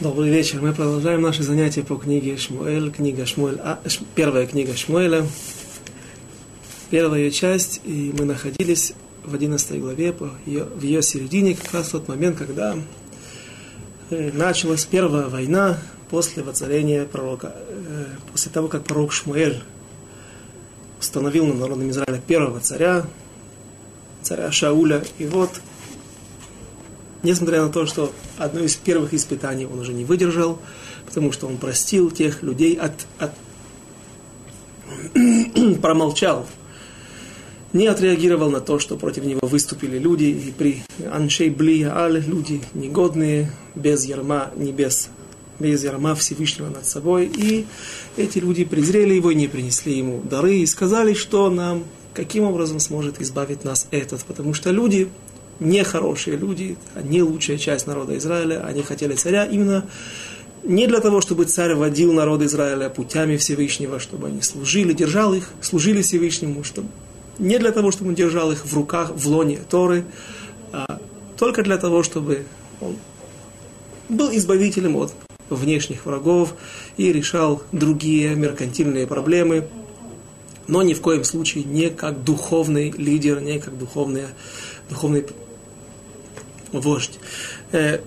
Добрый вечер. Мы продолжаем наши занятия по книге Шмуэль, книга Шмуэль, а, ш, первая книга Шмуэля, первая ее часть, и мы находились в 11 главе, по ее, в ее середине, как раз тот момент, когда э, началась первая война после воцарения пророка, э, после того, как пророк Шмуэль установил на народном Израиле первого царя, царя Шауля, и вот Несмотря на то, что одно из первых испытаний он уже не выдержал, потому что он простил тех людей, от, от промолчал, не отреагировал на то, что против него выступили люди, и при Аншей Блия Аль, люди негодные, без ярма небес, без ярма Всевышнего над собой, и эти люди презрели его, не принесли ему дары, и сказали, что нам, каким образом сможет избавить нас этот, потому что люди нехорошие люди, не лучшая часть народа Израиля, они хотели царя именно не для того, чтобы царь водил народ Израиля путями Всевышнего, чтобы они служили, держал их, служили Всевышнему, чтобы, не для того, чтобы он держал их в руках, в лоне Торы, а только для того, чтобы он был избавителем от внешних врагов и решал другие меркантильные проблемы, но ни в коем случае не как духовный лидер, не как духовный, духовный вождь. Э,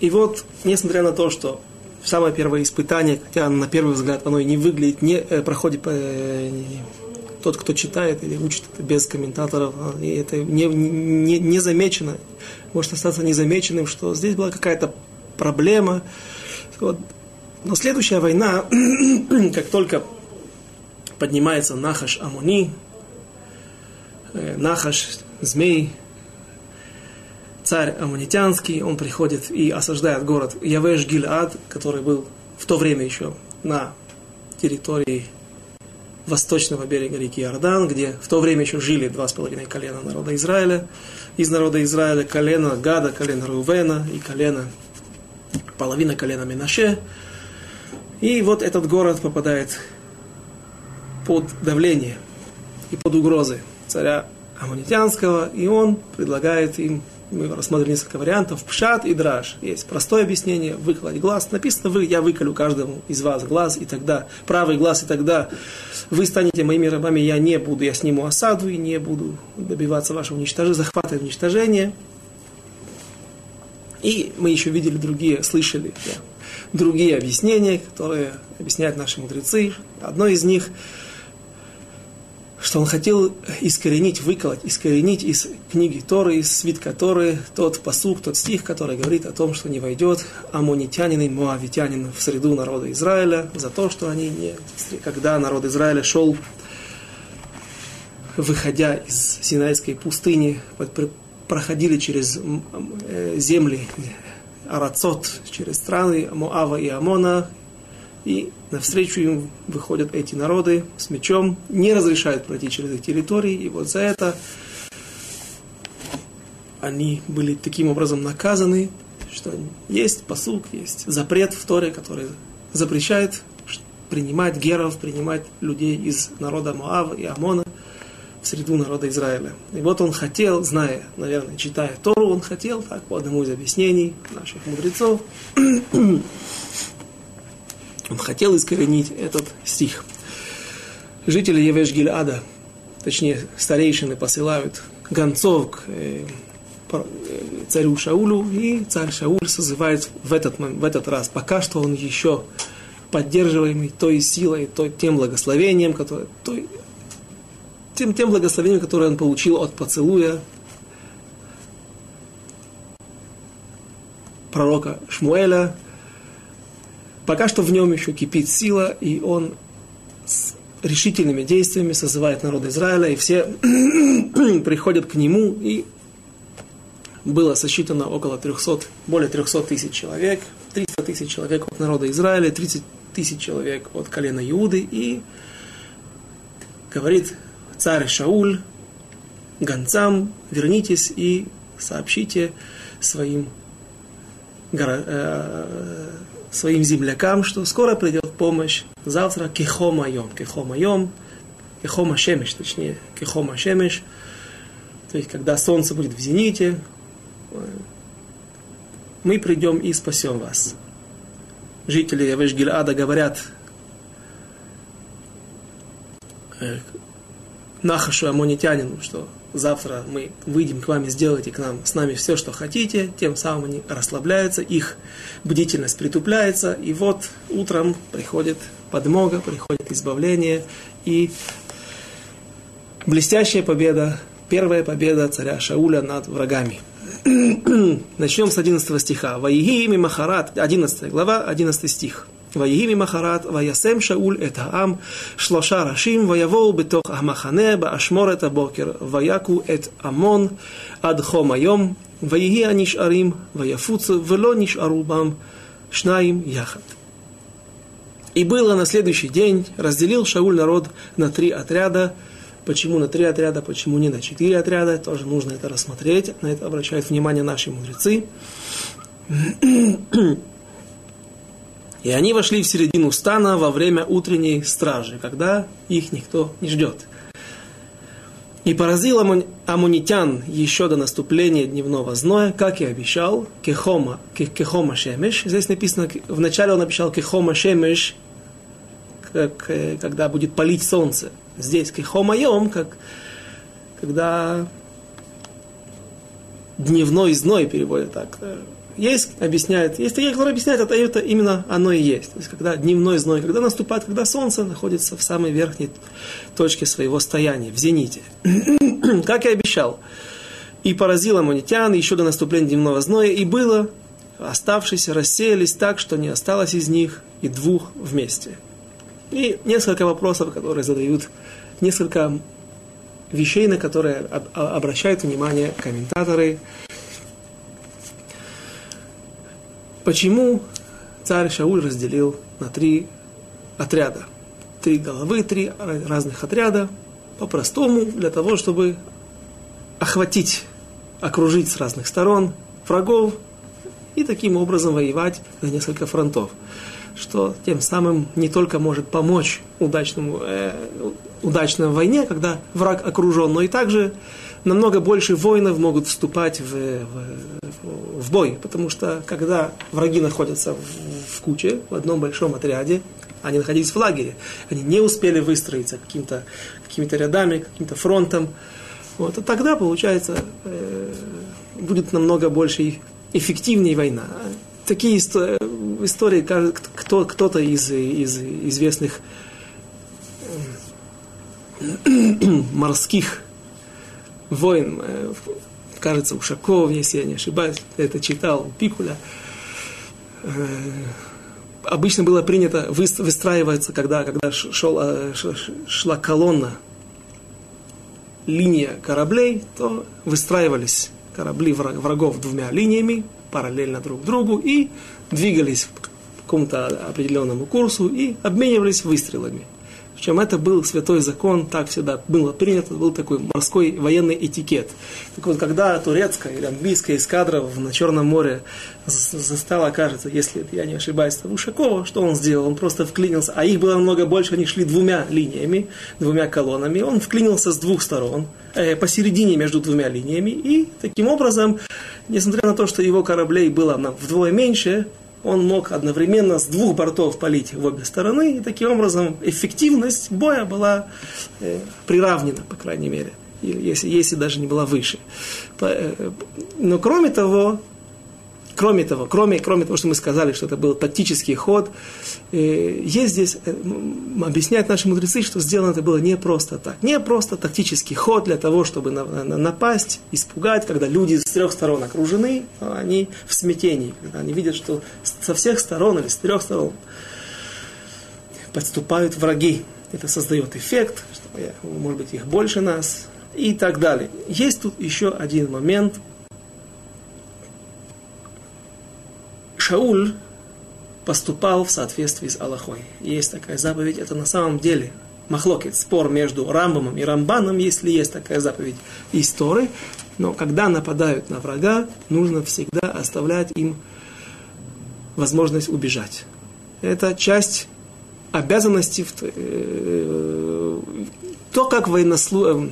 и вот, несмотря на то, что самое первое испытание, хотя на первый взгляд оно и не выглядит, не э, проходит э, тот, кто читает или учит это без комментаторов, а, и это не, не, не замечено, может остаться незамеченным, что здесь была какая-то проблема. Вот. Но следующая война, как только поднимается Нахаш Амуни, Нахаш, змей, царь амунитянский, он приходит и осаждает город Явеш Гильад, который был в то время еще на территории восточного берега реки Иордан, где в то время еще жили два с половиной колена народа Израиля. Из народа Израиля колено Гада, колено Рувена и колено, половина колена Минаше. И вот этот город попадает под давление и под угрозы царя Амунитянского, и он предлагает им мы рассмотрим несколько вариантов. Пшат и драж. Есть простое объяснение, выколоть глаз. Написано, вы, я выколю каждому из вас глаз, и тогда, правый глаз, и тогда вы станете моими рабами, я не буду, я сниму осаду и не буду добиваться вашего уничтожения, захвата и уничтожения. И мы еще видели другие, слышали другие объяснения, которые объясняют наши мудрецы. Одно из них – что он хотел искоренить, выколоть, искоренить из книги Торы, из свитка Торы, тот посук, тот стих, который говорит о том, что не войдет амонитянин и моавитянин в среду народа Израиля за то, что они не... Когда народ Израиля шел, выходя из Синайской пустыни, проходили через э, земли Арацот, через страны Моава и Амона, и навстречу им выходят эти народы с мечом, не разрешают пройти через их территории, и вот за это они были таким образом наказаны, что есть посук, есть запрет в Торе, который запрещает принимать геров, принимать людей из народа Моава и Амона в среду народа Израиля. И вот он хотел, зная, наверное, читая Тору, он хотел, так, по одному из объяснений наших мудрецов, он хотел искоренить этот стих. Жители Евеш Гильада, точнее старейшины, посылают гонцов к э, э, царю Шаулю, и царь Шауль созывает в этот, в этот раз, пока что он еще поддерживаемый той силой, той, тем благословением, которое, той, тем, тем благословением, которое он получил от поцелуя пророка Шмуэля, Пока что в нем еще кипит сила, и он с решительными действиями созывает народ Израиля, и все приходят к нему, и было сосчитано около 300, более 300 тысяч человек, 300 тысяч человек от народа Израиля, 30 тысяч человек от колена Иуды, и говорит царь Шауль гонцам, вернитесь и сообщите своим э, своим землякам, что скоро придет помощь. Завтра кехомайом. Кехомайом. Кехома шемеш, точнее. Кехома шемеш. То есть, когда солнце будет в зените, мы придем и спасем вас. Жители Явеш-Гильада говорят э, Нахашу Амонитянину, что завтра мы выйдем к вам и сделайте к нам, с нами все, что хотите, тем самым они расслабляются, их бдительность притупляется, и вот утром приходит подмога, приходит избавление, и блестящая победа, первая победа царя Шауля над врагами. Начнем с 11 стиха. Ваиги Махарат, 11 глава, 11 стих. ויהי ממחרת, וישם שאול את העם שלושה ראשים, ויבואו בתוך המחנה באשמורת הבוקר, ויכו את עמון עד חום היום, ויהי הנשארים, ויפוצו, ולא נשארו בם שניים יחד. И было на следующий день, разделил Шауль народ на три отряда. Почему на три отряда, почему не на четыре отряда, тоже нужно это рассмотреть. На это обращают внимание наши мудрецы. И они вошли в середину стана во время утренней стражи, когда их никто не ждет. И поразил амунитян еще до наступления дневного зноя, как и обещал, кехома, кехома шемеш. Здесь написано, вначале он обещал кехома шемеш, как, э, когда будет палить солнце. Здесь кехома йом, как когда дневной зной переводят так. Есть, объясняет, есть такие, которые объясняют, это, это именно оно и есть. То есть, когда дневной зной, когда наступает, когда солнце находится в самой верхней точке своего стояния, в зените. как и обещал. И поразил амунитян еще до наступления дневного зноя, и было, оставшиеся рассеялись так, что не осталось из них и двух вместе. И несколько вопросов, которые задают, несколько вещей, на которые обращают внимание комментаторы, Почему царь Шауль разделил на три отряда? Три головы, три разных отряда. По-простому, для того, чтобы охватить, окружить с разных сторон врагов и таким образом воевать на несколько фронтов. Что тем самым не только может помочь удачному, э, удачной войне, когда враг окружен, но и также намного больше воинов могут вступать в, в, в бой, потому что когда враги находятся в, в куче, в одном большом отряде, они находились в лагере, они не успели выстроиться каким-то, какими-то рядами, каким-то фронтом, вот, и тогда, получается, э, будет намного больше эффективнее война. Такие истории, кто, кто-то из, из известных э, морских воин, э, кажется, Ушаков, если я не ошибаюсь, это читал, Пикуля, э, обычно было принято выстраиваться, когда, когда шел, э, шла колонна, линия кораблей, то выстраивались корабли врагов двумя линиями, параллельно друг другу, и двигались по какому-то определенному курсу и обменивались выстрелами. Причем это был святой закон, так всегда было принято, был такой морской военный этикет. Так вот, когда турецкая или английская эскадра на Черном море застала, кажется, если я не ошибаюсь, Ушакова, что он сделал? Он просто вклинился, а их было намного больше, они шли двумя линиями, двумя колоннами, он вклинился с двух сторон, э, посередине между двумя линиями, и таким образом, несмотря на то, что его кораблей было вдвое меньше, он мог одновременно с двух бортов палить в обе стороны, и таким образом эффективность боя была э, приравнена, по крайней мере, если, если даже не была выше. Э, но кроме того, Кроме того, кроме, кроме того, что мы сказали, что это был тактический ход, э, есть здесь, э, объясняют наши мудрецы, что сделано это было не просто так. Не просто тактический ход для того, чтобы на, на, напасть, испугать, когда люди с трех сторон окружены, они в смятении, когда они видят, что со всех сторон или с трех сторон подступают враги. Это создает эффект, что, может быть, их больше нас и так далее. Есть тут еще один момент – Шауль поступал в соответствии с Аллахой. Есть такая заповедь, это на самом деле махлокет, спор между Рамбамом и Рамбаном, если есть такая заповедь истории. Но когда нападают на врага, нужно всегда оставлять им возможность убежать. Это часть обязанности, э, то, как военнослу...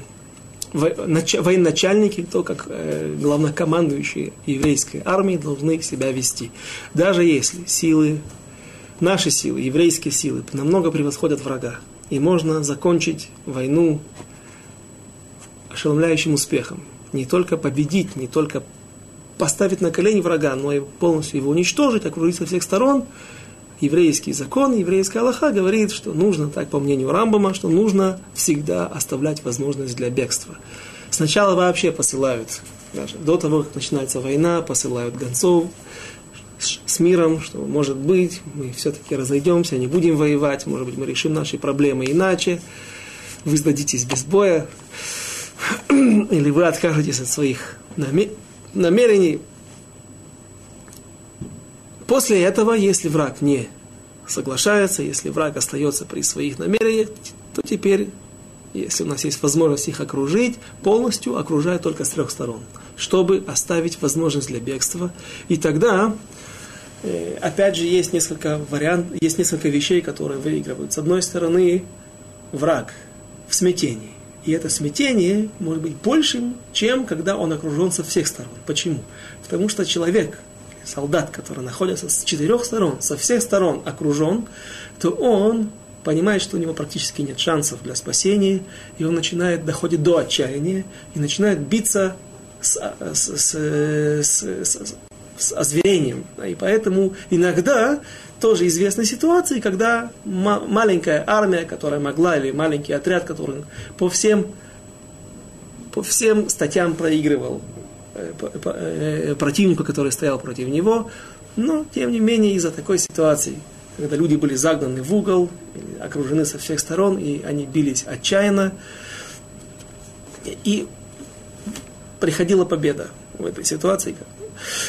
Военачальники, то, как э, главнокомандующие еврейской армии должны себя вести. Даже если силы, наши силы, еврейские силы, намного превосходят врага, и можно закончить войну ошеломляющим успехом. Не только победить, не только поставить на колени врага, но и полностью его уничтожить, окружить со всех сторон. Еврейский закон, еврейская Аллаха говорит, что нужно, так по мнению Рамбама, что нужно всегда оставлять возможность для бегства. Сначала вообще посылают, даже до того, как начинается война, посылают гонцов с миром, что, может быть, мы все-таки разойдемся, не будем воевать, может быть, мы решим наши проблемы иначе, вы сдадитесь без боя, или вы откажетесь от своих намерений. После этого, если враг не соглашается, если враг остается при своих намерениях, то теперь, если у нас есть возможность их окружить, полностью окружая только с трех сторон, чтобы оставить возможность для бегства. И тогда, э, опять же, есть несколько вариантов, есть несколько вещей, которые выигрывают. С одной стороны, враг в смятении. И это смятение может быть большим, чем когда он окружен со всех сторон. Почему? Потому что человек, солдат, который находится с четырех сторон, со всех сторон окружен, то он понимает, что у него практически нет шансов для спасения, и он начинает, доходит до отчаяния, и начинает биться с, с, с, с, с, с озверением. И поэтому иногда тоже известны ситуации, когда маленькая армия, которая могла, или маленький отряд, который по всем, по всем статьям проигрывал э, э, противнику, который стоял против него, но, тем не менее, из-за такой ситуации, когда люди были загнаны в угол, окружены со всех сторон, и они бились отчаянно, и приходила победа в этой ситуации.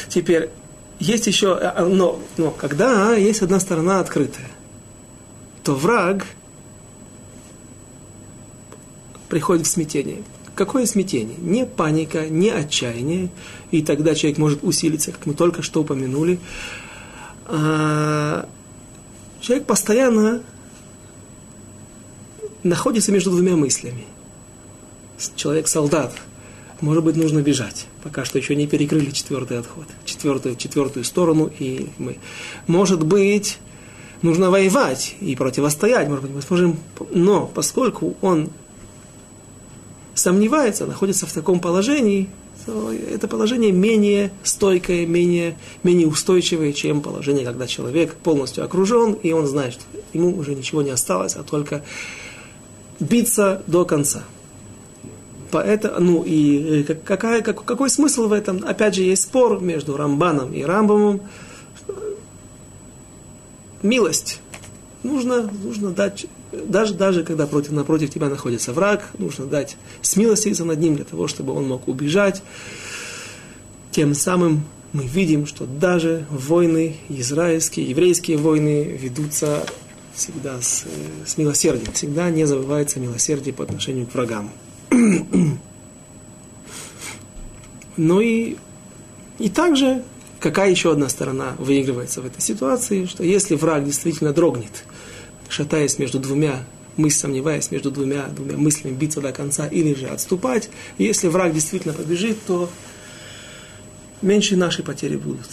Теперь, есть еще, э, э, но, но когда есть одна сторона открытая, то враг приходит в смятение. Какое смятение? Не паника, не отчаяние, и тогда человек может усилиться, как мы только что упомянули. А человек постоянно находится между двумя мыслями. Человек-солдат – может быть, нужно бежать. Пока что еще не перекрыли четвертый отход, четвертую, четвертую сторону, и мы. Может быть, нужно воевать и противостоять, может быть, мы сможем. Но поскольку он сомневается, находится в таком положении, то это положение менее стойкое, менее, менее устойчивое, чем положение, когда человек полностью окружен, и он знает, что ему уже ничего не осталось, а только биться до конца. Поэтому, ну и э, какая, как, какой смысл в этом? Опять же, есть спор между Рамбаном и Рамбамом. Милость. Нужно, нужно дать, даже, даже когда против, напротив тебя находится враг, нужно дать смилоститься над ним для того, чтобы он мог убежать. Тем самым мы видим, что даже войны израильские, еврейские войны ведутся всегда с, э, с милосердием. Всегда не забывается милосердие по отношению к врагам. Ну и, и также, какая еще одна сторона выигрывается в этой ситуации, что если враг действительно дрогнет, шатаясь между двумя мыслями, сомневаясь между двумя, двумя мыслями, биться до конца или же отступать, если враг действительно побежит, то меньше наши потери будут.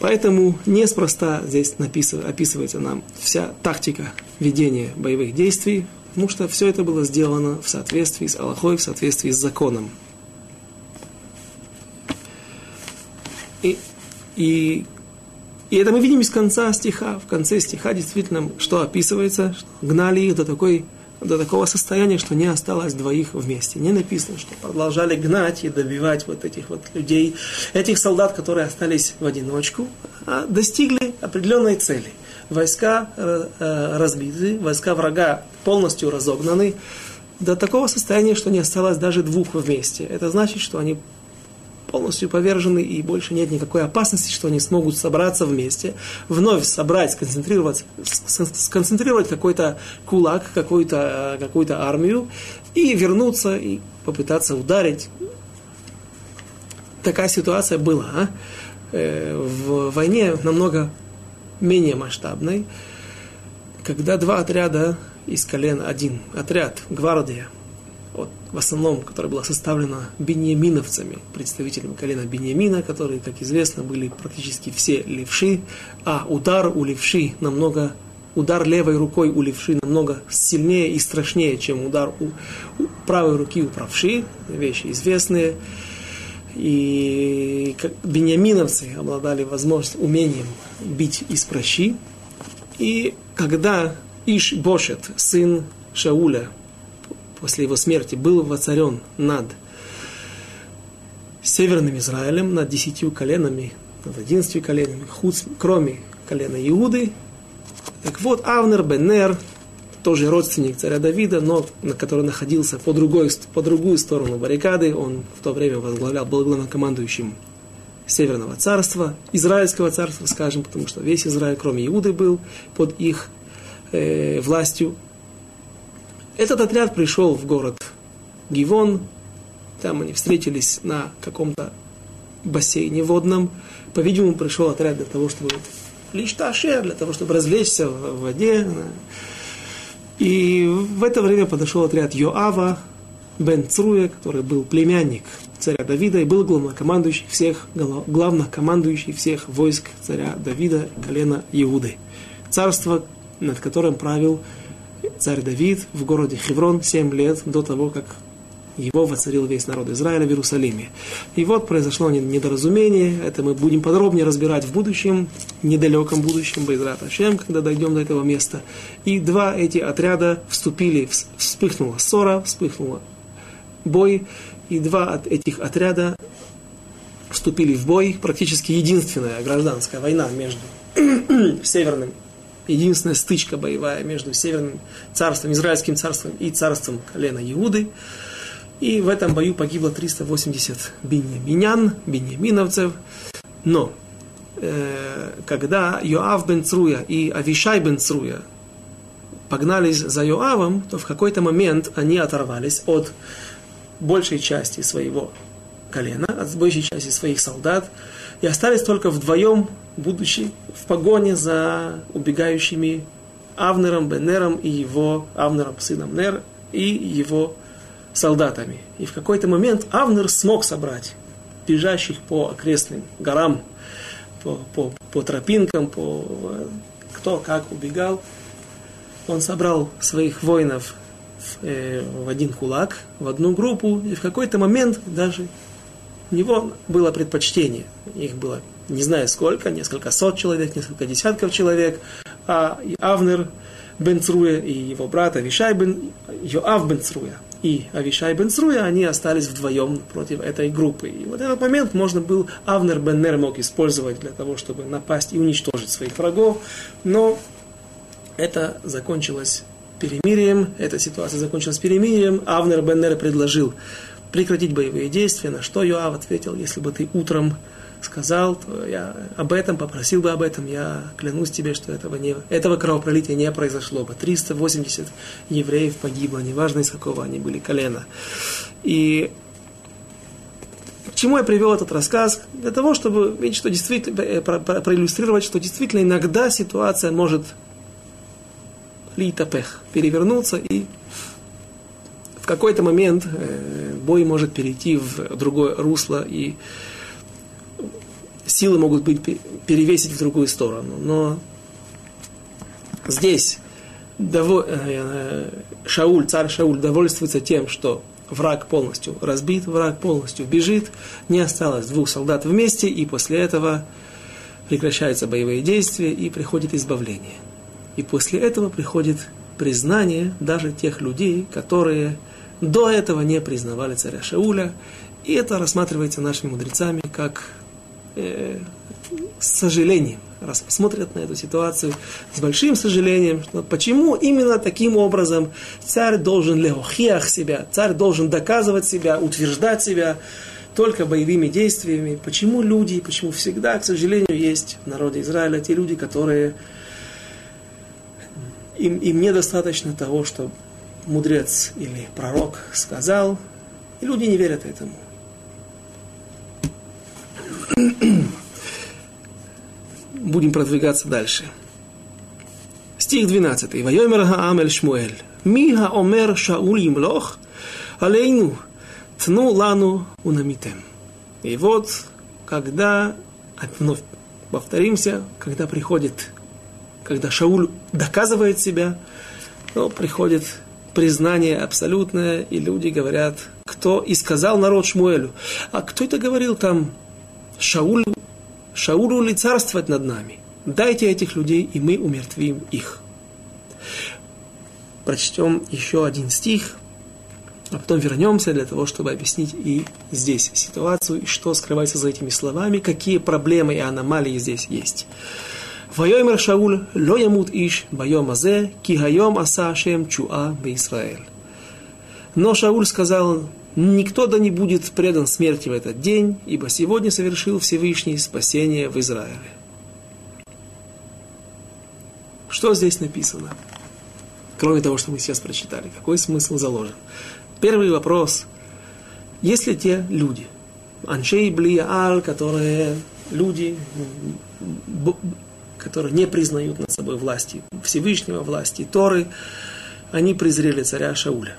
Поэтому неспроста здесь описывается нам вся тактика ведения боевых действий, Потому что все это было сделано в соответствии с Аллахой, в соответствии с законом. И, и, и это мы видим из конца стиха. В конце стиха действительно, что описывается, что гнали их до, такой, до такого состояния, что не осталось двоих вместе. Не написано, что продолжали гнать и добивать вот этих вот людей, этих солдат, которые остались в одиночку, а достигли определенной цели – войска э, э, разбиты, войска врага полностью разогнаны до такого состояния, что не осталось даже двух вместе. Это значит, что они полностью повержены и больше нет никакой опасности, что они смогут собраться вместе, вновь собрать, сконцентрировать, сконцентрировать какой-то кулак, какую-то э, какую армию и вернуться и попытаться ударить. Такая ситуация была. А? В войне намного менее масштабной, когда два отряда из колен, один отряд, гвардия, вот, в основном, которая была составлена беньяминовцами, представителями колена Беньямина, которые, как известно, были практически все левши, а удар у левши намного, удар левой рукой у левши намного сильнее и страшнее, чем удар у, у правой руки у правши, вещи известные. И как беньяминовцы обладали возможностью, умением бить из прощи. И когда Иш Бошет, сын Шауля, после его смерти был воцарен над северным Израилем, над десятью коленами, над одиннадцатью коленами, худ, кроме колена Иуды. Так вот, Авнер Беннер, тоже родственник царя Давида, но на который находился по, другой, по другую сторону баррикады, он в то время возглавлял, был главнокомандующим Северного царства, Израильского царства, скажем, потому что весь Израиль, кроме Иуды, был под их э, властью. Этот отряд пришел в город Гивон, там они встретились на каком-то бассейне водном. По-видимому, пришел отряд для того, чтобы лишь ташер, для того, чтобы развлечься в воде. И в это время подошел отряд Йоава, Бен Цруя, который был племянник царя Давида и был главнокомандующий всех, главнокомандующий всех войск царя Давида, колена Иуды. Царство, над которым правил царь Давид в городе Хеврон 7 лет до того, как его воцарил весь народ Израиля в Иерусалиме. И вот произошло недоразумение, это мы будем подробнее разбирать в будущем, недалеком будущем, Байзрат Ашем, когда дойдем до этого места. И два эти отряда вступили, вспыхнула ссора, вспыхнула бой, и два от этих отряда вступили в бой, практически единственная гражданская война между северным единственная стычка боевая между Северным царством, Израильским царством и царством колена Иуды. И в этом бою погибло 380 беньяминян, беньяминовцев. Но э, когда Йоав бен Цруя и Авишай бен Цруя погнались за Йоавом, то в какой-то момент они оторвались от большей части своего колена, от большей части своих солдат, и остались только вдвоем, будучи в погоне за убегающими Авнером, Бенером и его Авнером, сыном Нер, и его солдатами. И в какой-то момент Авнер смог собрать бежащих по окрестным горам, по, по, по тропинкам, по кто как убегал. Он собрал своих воинов в, э, в один кулак, в одну группу, и в какой-то момент даже у него было предпочтение. Их было не знаю сколько, несколько сот человек, несколько десятков человек, а Авнер бен Цруя и его брат Авишай бен Йоав бен Цруя и Авишай бен Цруя, они остались вдвоем против этой группы. И вот этот момент можно был, Авнер бен Нер мог использовать для того, чтобы напасть и уничтожить своих врагов, но это закончилось перемирием, эта ситуация закончилась перемирием. Авнер бен Нер предложил прекратить боевые действия, на что Йоав ответил, если бы ты утром сказал, то я об этом, попросил бы об этом, я клянусь тебе, что этого, не, этого кровопролития не произошло бы. 380 евреев погибло, неважно из какого они были колена. И к чему я привел этот рассказ? Для того, чтобы видеть, что действительно, э, проиллюстрировать, что действительно иногда ситуация может литапех, перевернуться и в какой-то момент э, бой может перейти в другое русло и силы могут быть перевесить в другую сторону. Но здесь дово, э, Шауль, царь Шауль довольствуется тем, что враг полностью разбит, враг полностью бежит, не осталось двух солдат вместе, и после этого прекращаются боевые действия и приходит избавление. И после этого приходит признание даже тех людей, которые до этого не признавали царя Шауля. И это рассматривается нашими мудрецами как э, с сожалением, раз смотрят на эту ситуацию с большим сожалением, что почему именно таким образом царь должен леохиах себя, царь должен доказывать себя, утверждать себя только боевыми действиями. Почему люди, почему всегда, к сожалению, есть в народе Израиля те люди, которые им, им недостаточно того, что мудрец или пророк сказал, и люди не верят этому. Будем продвигаться дальше. Стих 12. Вайомер Хаамель Шмуэль. Миха омер Шауль Имлох, Алейну, тну лану унамитем. И вот, когда, вновь повторимся, когда приходит, когда Шауль доказывает себя, то приходит признание абсолютное, и люди говорят, кто и сказал народ Шмуэлю, а кто это говорил там, Шауль, Шаулю ли царствовать над нами? Дайте этих людей, и мы умертвим их. Прочтем еще один стих, а потом вернемся для того, чтобы объяснить и здесь ситуацию, и что скрывается за этими словами, какие проблемы и аномалии здесь есть. ויאמר שאול, לא ימות איש ביום הזה, כי היום עשה השם תשועה בישראל. Но Шауль сказал, никто да не будет предан смерти в этот день, ибо сегодня совершил Всевышний спасение в Израиле. Что здесь написано? Кроме того, что мы сейчас прочитали, какой смысл заложен? Первый вопрос. Если те люди, Аншей Блиаал, которые люди, которые не признают над собой власти Всевышнего, власти Торы, они презрели царя Шауля.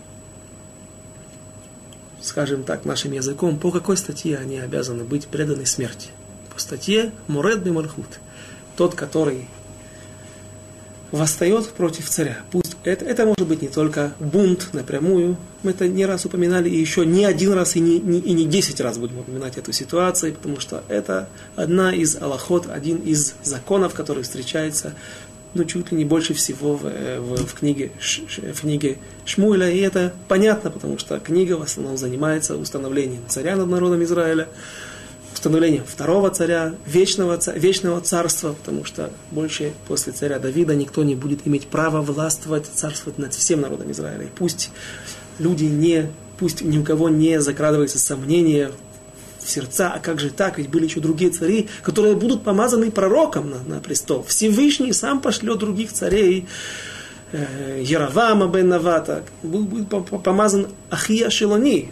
Скажем так, нашим языком, по какой статье они обязаны быть преданы смерти? По статье Муред Бимархут. Тот, который восстает против царя. Это, это может быть не только бунт напрямую, мы это не раз упоминали, и еще не один раз, и не, не, и не десять раз будем упоминать эту ситуацию, потому что это одна из аллахот, один из законов, который встречается ну, чуть ли не больше всего в, в, в, книге, в книге Шмуэля, и это понятно, потому что книга в основном занимается установлением царя над народом Израиля, установлением второго царя, вечного, вечного царства, потому что больше после царя Давида никто не будет иметь права властвовать, царствовать над всем народом Израиля. И пусть люди не, пусть ни у кого не закрадывается сомнение в сердца, а как же так, ведь были еще другие цари, которые будут помазаны пророком на, на престол. Всевышний сам пошлет других царей, э, Яровама бен Навата, будет помазан Ахия Шелони,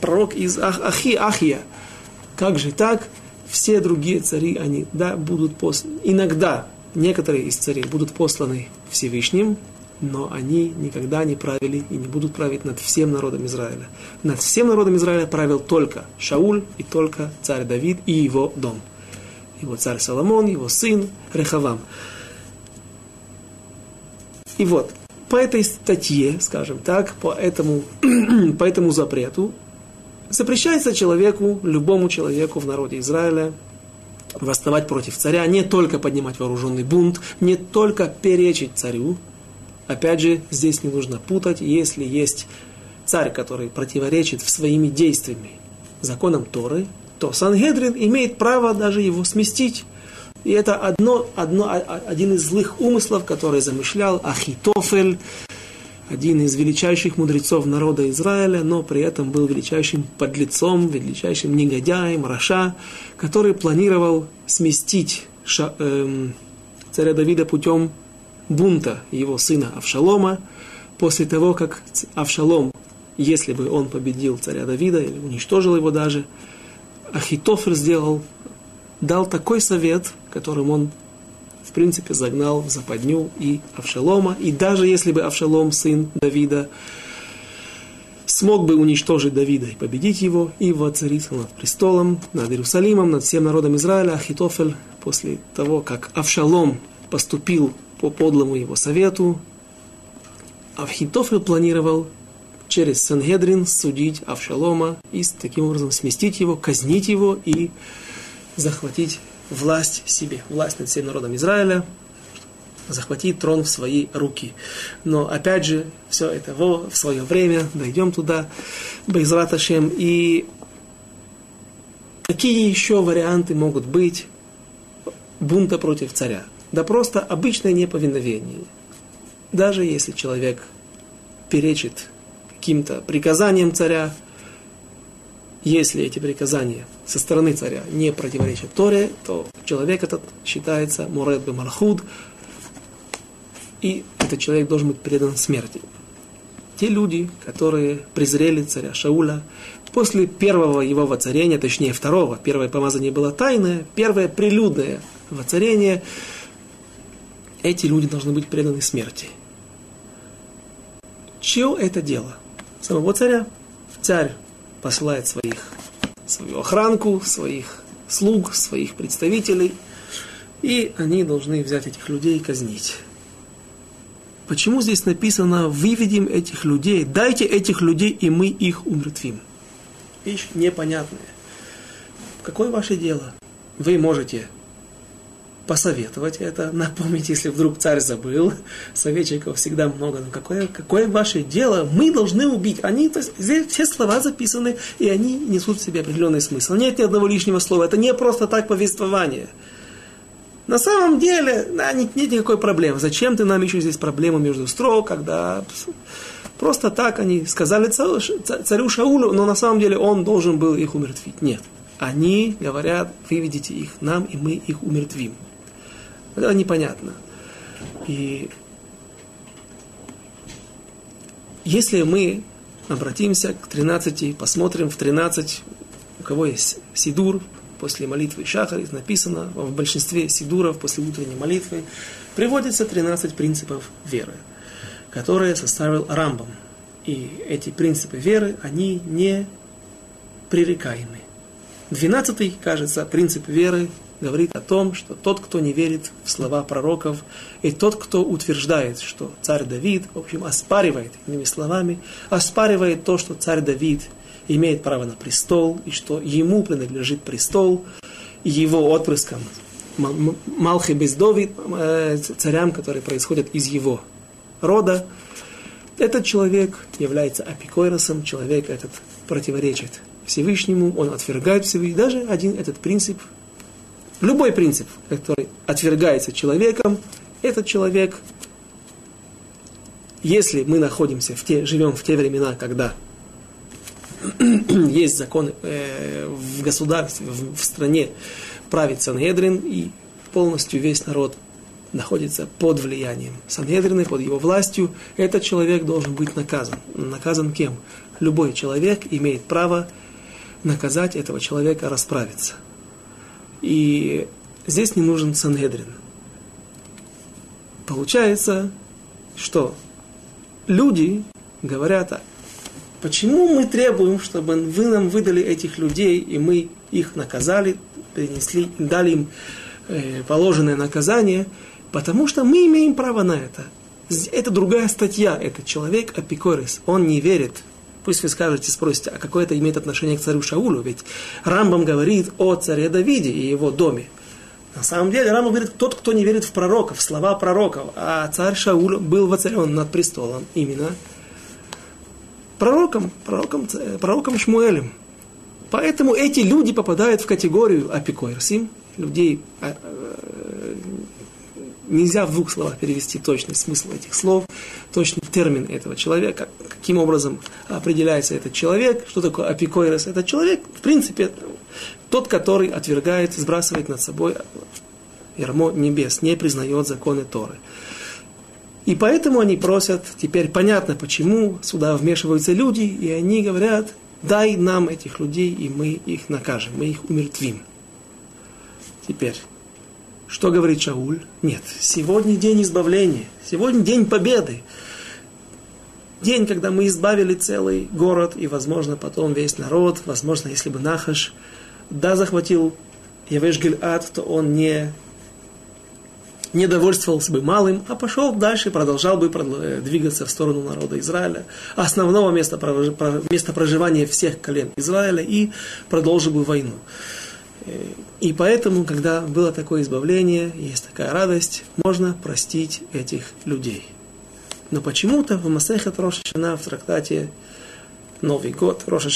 пророк из Ах, Ахи, Ахия. Как же так? Все другие цари, они, да, будут посланы. Иногда некоторые из царей будут посланы Всевышним, но они никогда не правили и не будут править над всем народом Израиля. Над всем народом Израиля правил только Шауль и только царь Давид и его дом. Его царь Соломон, его сын Рехавам. И вот, по этой статье, скажем так, по этому, по этому запрету, запрещается человеку, любому человеку в народе Израиля восставать против царя, не только поднимать вооруженный бунт, не только перечить царю. Опять же, здесь не нужно путать, если есть царь, который противоречит своими действиями законам Торы, то Сангедрин имеет право даже его сместить. И это одно, одно, один из злых умыслов, который замышлял Ахитофель, один из величайших мудрецов народа Израиля, но при этом был величайшим подлецом, величайшим негодяем, Раша, который планировал сместить ша, эм, царя Давида путем бунта его сына Авшалома, после того, как Авшалом, если бы он победил царя Давида или уничтожил его даже, Ахитофер сделал, дал такой совет, которым он принципе, загнал в западню и Авшалома. И даже если бы Авшалом, сын Давида, смог бы уничтожить Давида и победить его, и воцариться над престолом, над Иерусалимом, над всем народом Израиля, Ахитофель, после того, как Авшалом поступил по подлому его совету, Ахитофель планировал через Сангедрин судить Авшалома и таким образом сместить его, казнить его и захватить власть себе, власть над всем народом Израиля, захватить трон в свои руки. Но опять же, все это в, в свое время, дойдем туда, Байзраташем. И какие еще варианты могут быть бунта против царя? Да просто обычное неповиновение. Даже если человек перечит каким-то приказаниям царя, если эти приказания со стороны царя не противоречат Торе, то человек этот считается Муред Бемархуд, и этот человек должен быть предан смерти. Те люди, которые презрели царя Шауля, после первого его воцарения, точнее второго, первое помазание было тайное, первое прилюдное воцарение, эти люди должны быть преданы смерти. Чье это дело? самого царя. Царь посылает своих, свою охранку, своих слуг, своих представителей, и они должны взять этих людей и казнить. Почему здесь написано «выведем этих людей», «дайте этих людей, и мы их умертвим»? Вещь непонятная. Какое ваше дело? Вы можете посоветовать это, напомнить, если вдруг царь забыл. Советчиков всегда много. Но какое, какое ваше дело? Мы должны убить. Они, то есть, здесь все слова записаны, и они несут в себе определенный смысл. Нет ни одного лишнего слова. Это не просто так повествование. На самом деле, да, нет, нет никакой проблемы. Зачем ты нам еще здесь проблему между строк, когда просто так они сказали царю, царю Шаулю, но на самом деле он должен был их умертвить. Нет. Они говорят, выведите их нам, и мы их умертвим. Это непонятно. И если мы обратимся к 13, посмотрим в 13, у кого есть Сидур, после молитвы Шахарит написано, в большинстве сидуров после утренней молитвы приводится 13 принципов веры, которые составил Рамбам. И эти принципы веры, они не пререкаемы. Двенадцатый, кажется, принцип веры говорит о том, что тот, кто не верит в слова пророков, и тот, кто утверждает, что царь Давид, в общем, оспаривает, иными словами, оспаривает то, что царь Давид имеет право на престол, и что ему принадлежит престол, его отпрыскам, Малхи Бездовид, э, царям, которые происходят из его рода, этот человек является апикойросом, человек этот противоречит Всевышнему, он отвергает Всевышнего. Даже один этот принцип, любой принцип, который отвергается человеком, этот человек, если мы находимся в те, живем в те времена, когда есть закон э, в государстве, в, в стране правит Санедрин, и полностью весь народ находится под влиянием Санедрина, под его властью, этот человек должен быть наказан. Наказан кем? Любой человек имеет право наказать этого человека, расправиться. И здесь не нужен Санедрин. Получается, что люди говорят Почему мы требуем, чтобы вы нам выдали этих людей, и мы их наказали, принесли, дали им э, положенное наказание? Потому что мы имеем право на это. Это другая статья. Этот человек апикорис. Он не верит. Пусть вы скажете, спросите, а какое это имеет отношение к царю Шаулю? Ведь Рамбам говорит о царе Давиде и его доме. На самом деле Рамбам говорит, тот, кто не верит в пророков, слова пророков. А царь Шауль был воцарен над престолом именно пророком, пророком, пророком Шмуэлем. Поэтому эти люди попадают в категорию апикойрсим, людей, а, э, нельзя в двух словах перевести точный смысл этих слов, точный термин этого человека, каким образом определяется этот человек, что такое апикойрос. Этот человек, в принципе, тот, который отвергает, сбрасывает над собой ярмо небес, не признает законы Торы. И поэтому они просят, теперь понятно почему, сюда вмешиваются люди, и они говорят, дай нам этих людей, и мы их накажем, мы их умертвим. Теперь, что говорит Шауль? Нет, сегодня день избавления, сегодня день победы. День, когда мы избавили целый город, и, возможно, потом весь народ, возможно, если бы Нахаш, да, захватил Явеш Гильад, то он не не довольствовался бы малым, а пошел дальше, продолжал бы э, двигаться в сторону народа Израиля, основного места, места проживания всех колен Израиля, и продолжил бы войну. И поэтому, когда было такое избавление, есть такая радость, можно простить этих людей. Но почему-то в Масехет Роша в трактате Новый год, Роша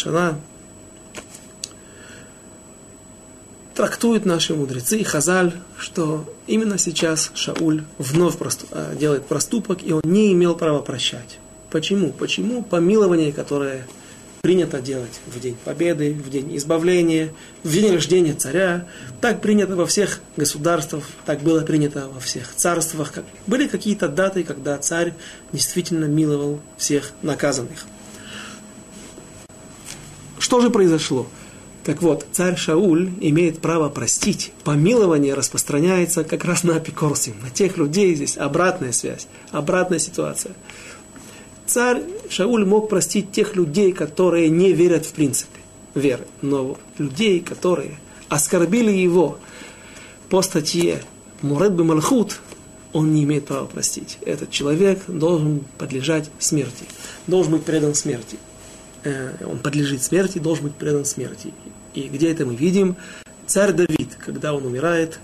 трактуют наши мудрецы и Хазаль, что именно сейчас Шауль вновь э, делает проступок, и он не имел права прощать. Почему? Почему помилование, которое принято делать в день победы, в день избавления, в день рождения царя, так принято во всех государствах, так было принято во всех царствах. Были какие-то даты, когда царь действительно миловал всех наказанных. Что же произошло? Так вот, царь Шауль имеет право простить. Помилование распространяется как раз на апикорсим, на тех людей здесь обратная связь, обратная ситуация. Царь Шауль мог простить тех людей, которые не верят в принципе веры, но людей, которые оскорбили его по статье Муред Малхут, он не имеет права простить. Этот человек должен подлежать смерти, должен быть предан смерти. Э, он подлежит смерти, должен быть предан смерти. И где это мы видим? Царь Давид, когда он умирает,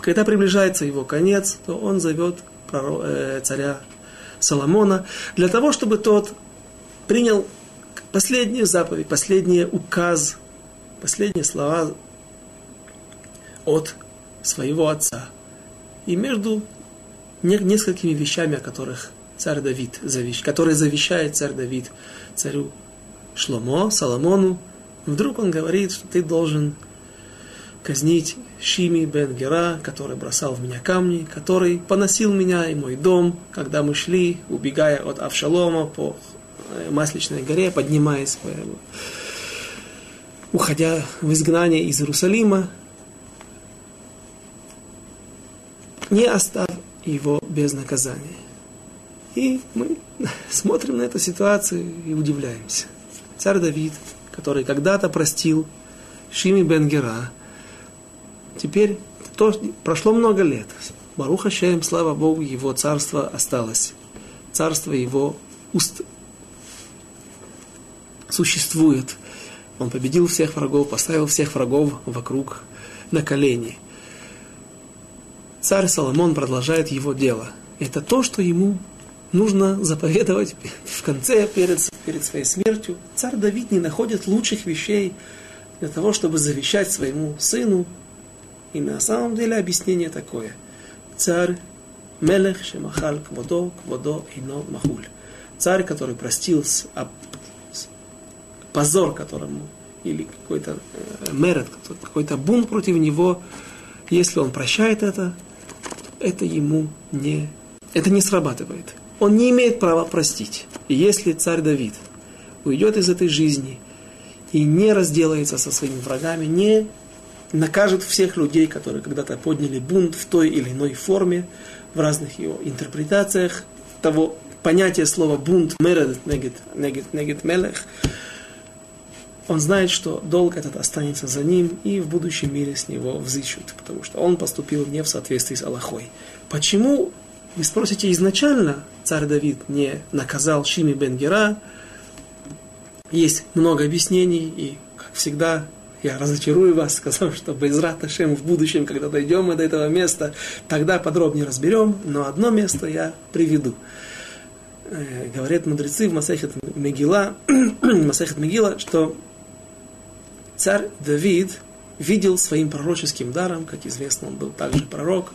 когда приближается его конец, то он зовет э, царя Соломона для того, чтобы тот принял последнюю заповедь, последний указ, последние слова от своего отца. И между несколькими вещами, о которых царь Давид, завещ, которые завещает царь Давид царю Шломо, Соломону, вдруг он говорит, что ты должен казнить Шими бен Гера, который бросал в меня камни, который поносил меня и мой дом, когда мы шли, убегая от Авшалома по э, Масличной горе, поднимаясь, уходя в изгнание из Иерусалима, не оставь его без наказания. И мы смотрим на эту ситуацию и удивляемся. Царь Давид, который когда-то простил Шими Бенгера, теперь то, прошло много лет. Баруха Шем, слава Богу, его царство осталось. Царство его уст существует. Он победил всех врагов, поставил всех врагов вокруг на колени. Царь Соломон продолжает его дело. Это то, что ему нужно заповедовать в конце, перед, перед своей смертью. Царь Давид не находит лучших вещей для того, чтобы завещать своему сыну. И на самом деле объяснение такое. Царь Мелех Шемахаль Кводо, Кводо Ино Махуль. Царь, который простил с, а, с, позор которому, или какой-то э, мерет, какой-то бунт против него, если он прощает это, это ему не, это не срабатывает он не имеет права простить. И если царь Давид уйдет из этой жизни и не разделается со своими врагами, не накажет всех людей, которые когда-то подняли бунт в той или иной форме, в разных его интерпретациях того понятия слова бунт, меред, негет, негет, негет, мелех, он знает, что долг этот останется за ним, и в будущем мире с него взыщут, потому что он поступил не в соответствии с Аллахой. Почему вы спросите, изначально царь Давид не наказал Шими Бенгера? Есть много объяснений, и, как всегда, я разочарую вас, сказав, что без Раташем в будущем, когда дойдем мы до этого места, тогда подробнее разберем, но одно место я приведу. Э, говорят мудрецы в Масахет Мегила, Масахет Мегила, что царь Давид видел своим пророческим даром, как известно, он был также пророк,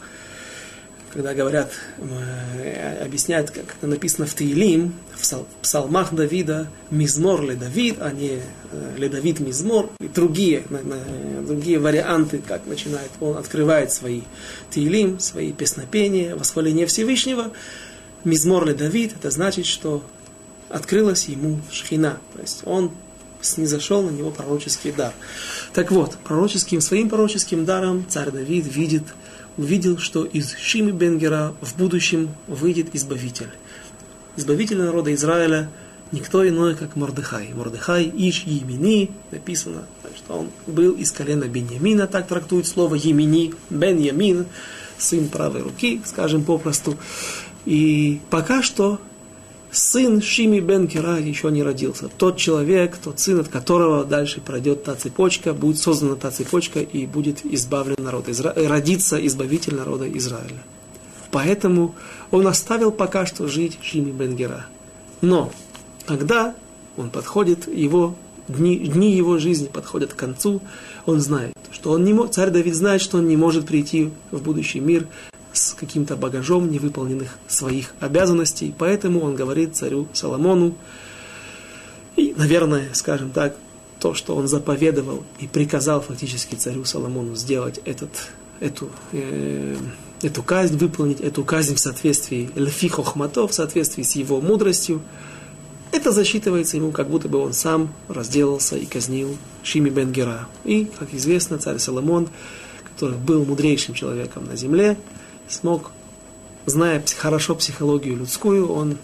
когда говорят, э, объясняют, как написано в Таилим, в псалмах Давида, Мизмор ле Давид, а не э, ле Давид Мизмор, и другие, другие варианты, как начинает, он открывает свои Таилим, свои песнопения, восхваление Всевышнего. Мизмор ле Давид, это значит, что открылась ему шхина, то есть он снизошел на него пророческий дар. Так вот, пророческим, своим пророческим даром царь Давид видит увидел, что из Шими Бенгера в будущем выйдет Избавитель. Избавитель народа Израиля никто иной, как Мордыхай. Мордыхай Иш Емини, написано, что он был из колена Беньямина, так трактует слово Емини, Бен Ямин, сын правой руки, скажем попросту. И пока что сын Шими бен Кира еще не родился. Тот человек, тот сын, от которого дальше пройдет та цепочка, будет создана та цепочка и будет избавлен народ Изра... родится избавитель народа Израиля. Поэтому он оставил пока что жить Шими бен Гера. Но когда он подходит, его дни, дни его жизни подходят к концу, он знает, что он не может, царь Давид знает, что он не может прийти в будущий мир с каким-то багажом невыполненных своих обязанностей. Поэтому он говорит царю Соломону, и, наверное, скажем так, то, что он заповедовал и приказал фактически царю Соломону сделать этот, эту, э, эту казнь, выполнить эту казнь в соответствии льфи хохмато, в соответствии с его мудростью, это засчитывается ему, как будто бы он сам разделался и казнил Шими Бенгера. И, как известно, царь Соломон, который был мудрейшим человеком на земле, смог, зная хорошо психологию людскую, он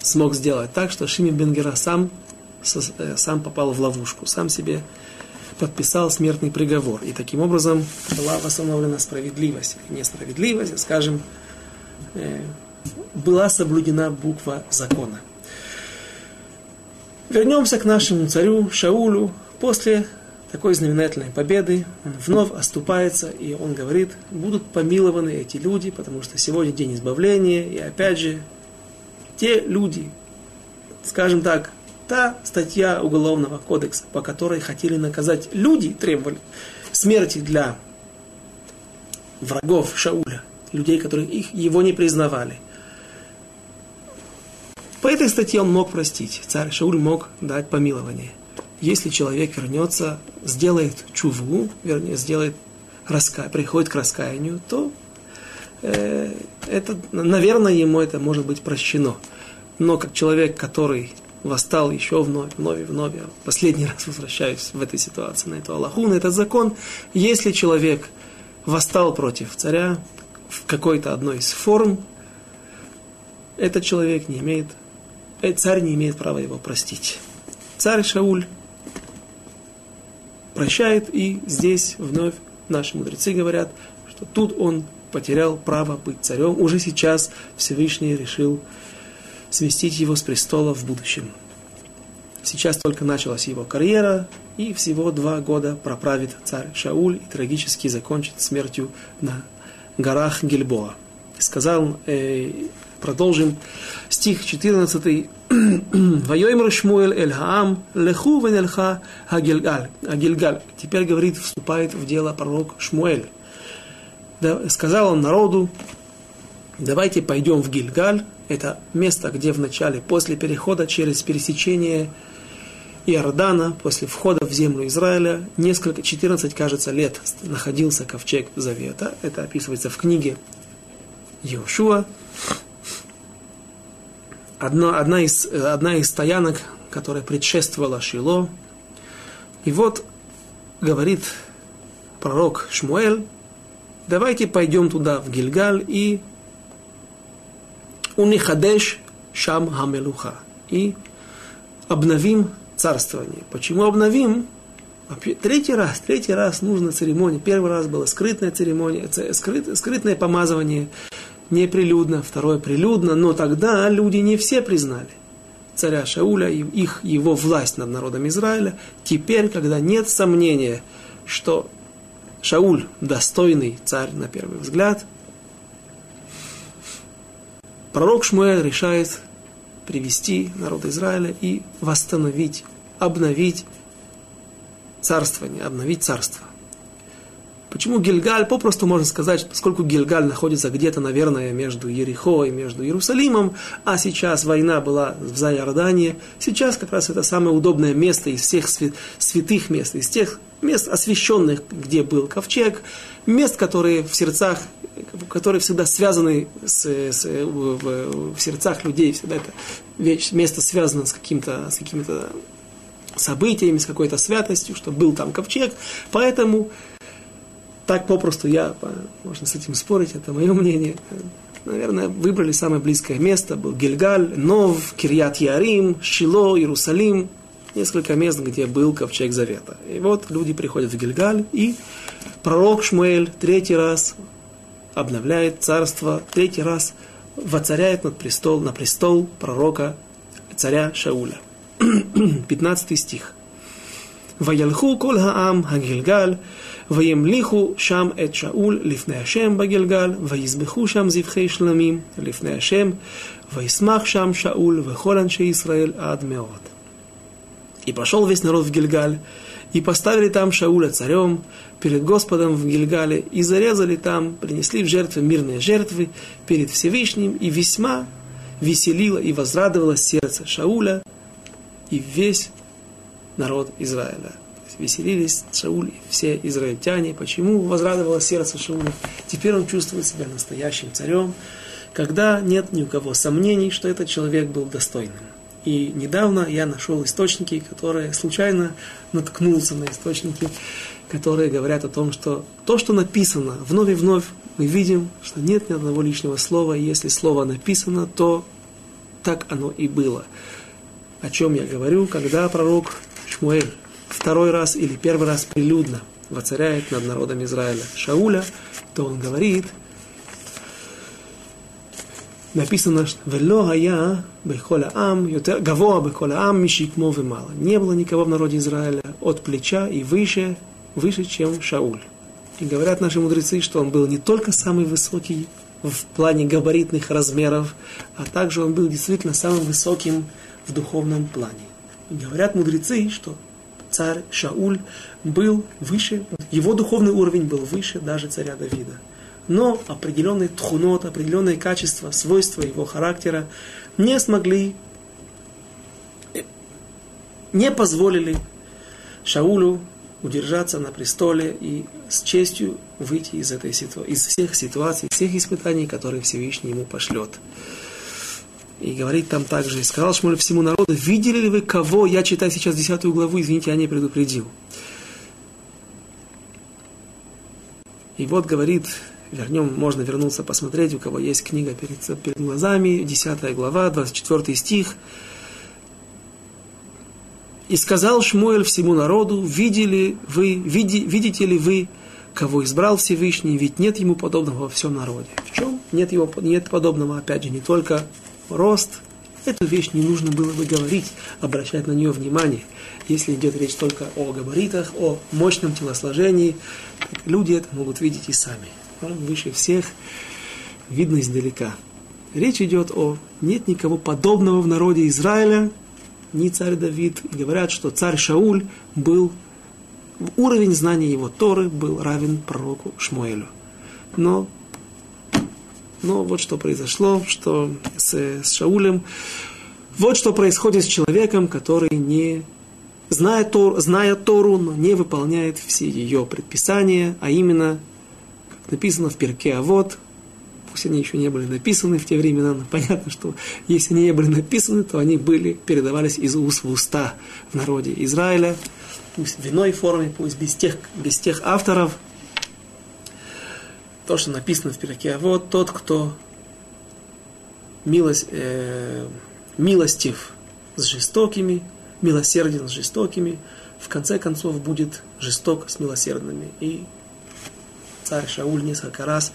смог сделать так, что Шими Бенгера сам, э, сам попал в ловушку, сам себе подписал смертный приговор. И таким образом была восстановлена справедливость. Несправедливость, скажем, э, была соблюдена буква закона. Вернемся к нашему царю Шаулю. После такой знаменательной победы он вновь оступается, и он говорит, будут помилованы эти люди, потому что сегодня день избавления, и опять же, те люди, скажем так, та статья Уголовного кодекса, по которой хотели наказать люди, требовали смерти для врагов Шауля, людей, которые их, его не признавали. По этой статье он мог простить. Царь Шауль мог дать помилование. Если человек вернется, сделает чуву, вернее, сделает раска... приходит к раскаянию, то э, это, наверное, ему это может быть прощено. Но как человек, который восстал еще вновь, вновь и вновь. Я последний раз возвращаюсь в этой ситуации, на эту Аллаху, на этот закон. Если человек восстал против царя в какой-то одной из форм, этот человек не имеет, э, царь не имеет права его простить. Царь Шауль прощает, и здесь вновь наши мудрецы говорят, что тут он потерял право быть царем. Уже сейчас Всевышний решил сместить его с престола в будущем. Сейчас только началась его карьера, и всего два года проправит царь Шауль и трагически закончит смертью на горах Гильбоа. Сказал, э, продолжим, стих 14. «Вайоймр Шмуэль эль Хаам, леху венельха Агильгаль». Агильгаль. Теперь, говорит, вступает в дело пророк Шмуэль. Сказал он народу, давайте пойдем в Гильгаль, это место, где в начале, после перехода через пересечение Иордана, после входа в землю Израиля, несколько, 14, кажется, лет находился ковчег Завета. Это описывается в книге Иошуа. Одна, одна, из, одна из стоянок, которая предшествовала Шило. И вот говорит пророк Шмуэль, давайте пойдем туда, в Гильгаль, и унихадеш шам хамелуха. И обновим царствование. Почему обновим? Третий раз, третий раз нужна церемония. Первый раз была скрытная церемония, скрыт, скрытное помазывание, неприлюдно, второе прилюдно, но тогда люди не все признали царя Шауля и их, его власть над народом Израиля. Теперь, когда нет сомнения, что Шауль достойный царь на первый взгляд, пророк Шмуэль решает привести народ Израиля и восстановить, обновить царствование, обновить царство. Почему Гильгаль? Попросту можно сказать, поскольку Гильгаль находится где-то, наверное, между Ерихо и между Иерусалимом, а сейчас война была в Зайордании, сейчас как раз это самое удобное место из всех святых мест, из тех мест освященных, где был ковчег, мест, которые в сердцах которые всегда связаны с, с, в, в сердцах людей, всегда это место связано с, каким-то, с какими-то событиями, с какой-то святостью, что был там ковчег. Поэтому так попросту я, можно с этим спорить, это мое мнение. Наверное, выбрали самое близкое место. Был Гильгаль, Нов, Кирьят Ярим, Шило, Иерусалим. Несколько мест, где был Ковчег Завета. И вот люди приходят в Гильгаль, и пророк Шмуэль третий раз обновляет царство, третий раз воцаряет над престол, на престол пророка царя Шауля. 15 стих. «Ваялху кол хаам хагильгаль וימליכו שם את שאול לפני השם בגלגל, ויזבחו שם זבחי שלמים לפני השם, וישמח שם שאול וכל אנשי ישראל עד מאוד. И пошел весь народ в Гильгаль, и поставили там Шауля царем перед Господом в Гильгале, и зарезали там, принесли в жертвы мирные жертвы перед Всевышним, и весьма веселило и возрадовало сердце Шауля и весь народ Израиля. Веселились Шауль и все израильтяне. Почему возрадовало сердце Шауля? Теперь он чувствует себя настоящим царем, когда нет ни у кого сомнений, что этот человек был достойным. И недавно я нашел источники, которые случайно наткнулся на источники, которые говорят о том, что то, что написано вновь и вновь, мы видим, что нет ни одного лишнего слова, и если слово написано, то так оно и было. О чем я говорю, когда пророк Шмуэль второй раз или первый раз прилюдно воцаряет над народом Израиля Шауля, то он говорит, написано, «Вело гая бехола ам, гавоа бехола ам, мишикмо мало». Не было никого в народе Израиля от плеча и выше, выше, чем Шауль. И говорят наши мудрецы, что он был не только самый высокий в плане габаритных размеров, а также он был действительно самым высоким в духовном плане. И говорят мудрецы, что царь Шауль был выше, его духовный уровень был выше даже царя Давида. Но определенные тхунот, определенные качества, свойства его характера не смогли, не позволили Шаулю удержаться на престоле и с честью выйти из, этой ситу... из всех ситуаций, всех испытаний, которые Всевышний ему пошлет. И говорит там также, и сказал Шмуль всему народу, видели ли вы кого, я читаю сейчас десятую главу, извините, я не предупредил. И вот говорит, вернем, можно вернуться посмотреть, у кого есть книга перед, перед глазами, десятая глава, 24 стих. И сказал Шмуэль всему народу, видели вы, види, видите ли вы, кого избрал Всевышний, ведь нет ему подобного во всем народе. В чем? Нет, его, нет подобного, опять же, не только рост, эту вещь не нужно было бы говорить, обращать на нее внимание. Если идет речь только о габаритах, о мощном телосложении, люди это могут видеть и сами. Он выше всех, видно издалека. Речь идет о нет никого подобного в народе Израиля, ни царь Давид. Говорят, что царь Шауль был, уровень знания его Торы был равен пророку Шмуэлю. Но но вот что произошло, что с, с Шаулем. Вот что происходит с человеком, который не зная, Тор, зная Тору, но не выполняет все ее предписания, а именно, как написано в перке, а вот, пусть они еще не были написаны в те времена, но понятно, что если они не были написаны, то они были, передавались из уст в уста в народе Израиля, пусть в иной форме, пусть без тех, без тех авторов, то, что написано в Пираке, а вот тот, кто милость, э, милостив с жестокими, милосерден с жестокими, в конце концов будет жесток с милосердными. И царь Шауль несколько раз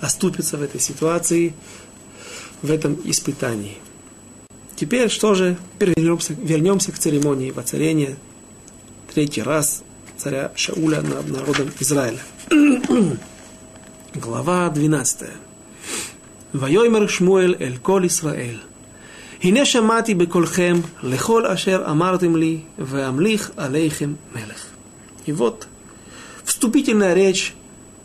оступится в этой ситуации, в этом испытании. Теперь что же? Вернемся, вернемся к церемонии воцарения третий раз царя Шауля над народом Израиля. Глава 12. ויאמר שמואל אל כל ישראל, הנה שמעתי בקולכם לכל אשר אמרתם לי, ואמליך עליכם мелех. И вот вступительная речь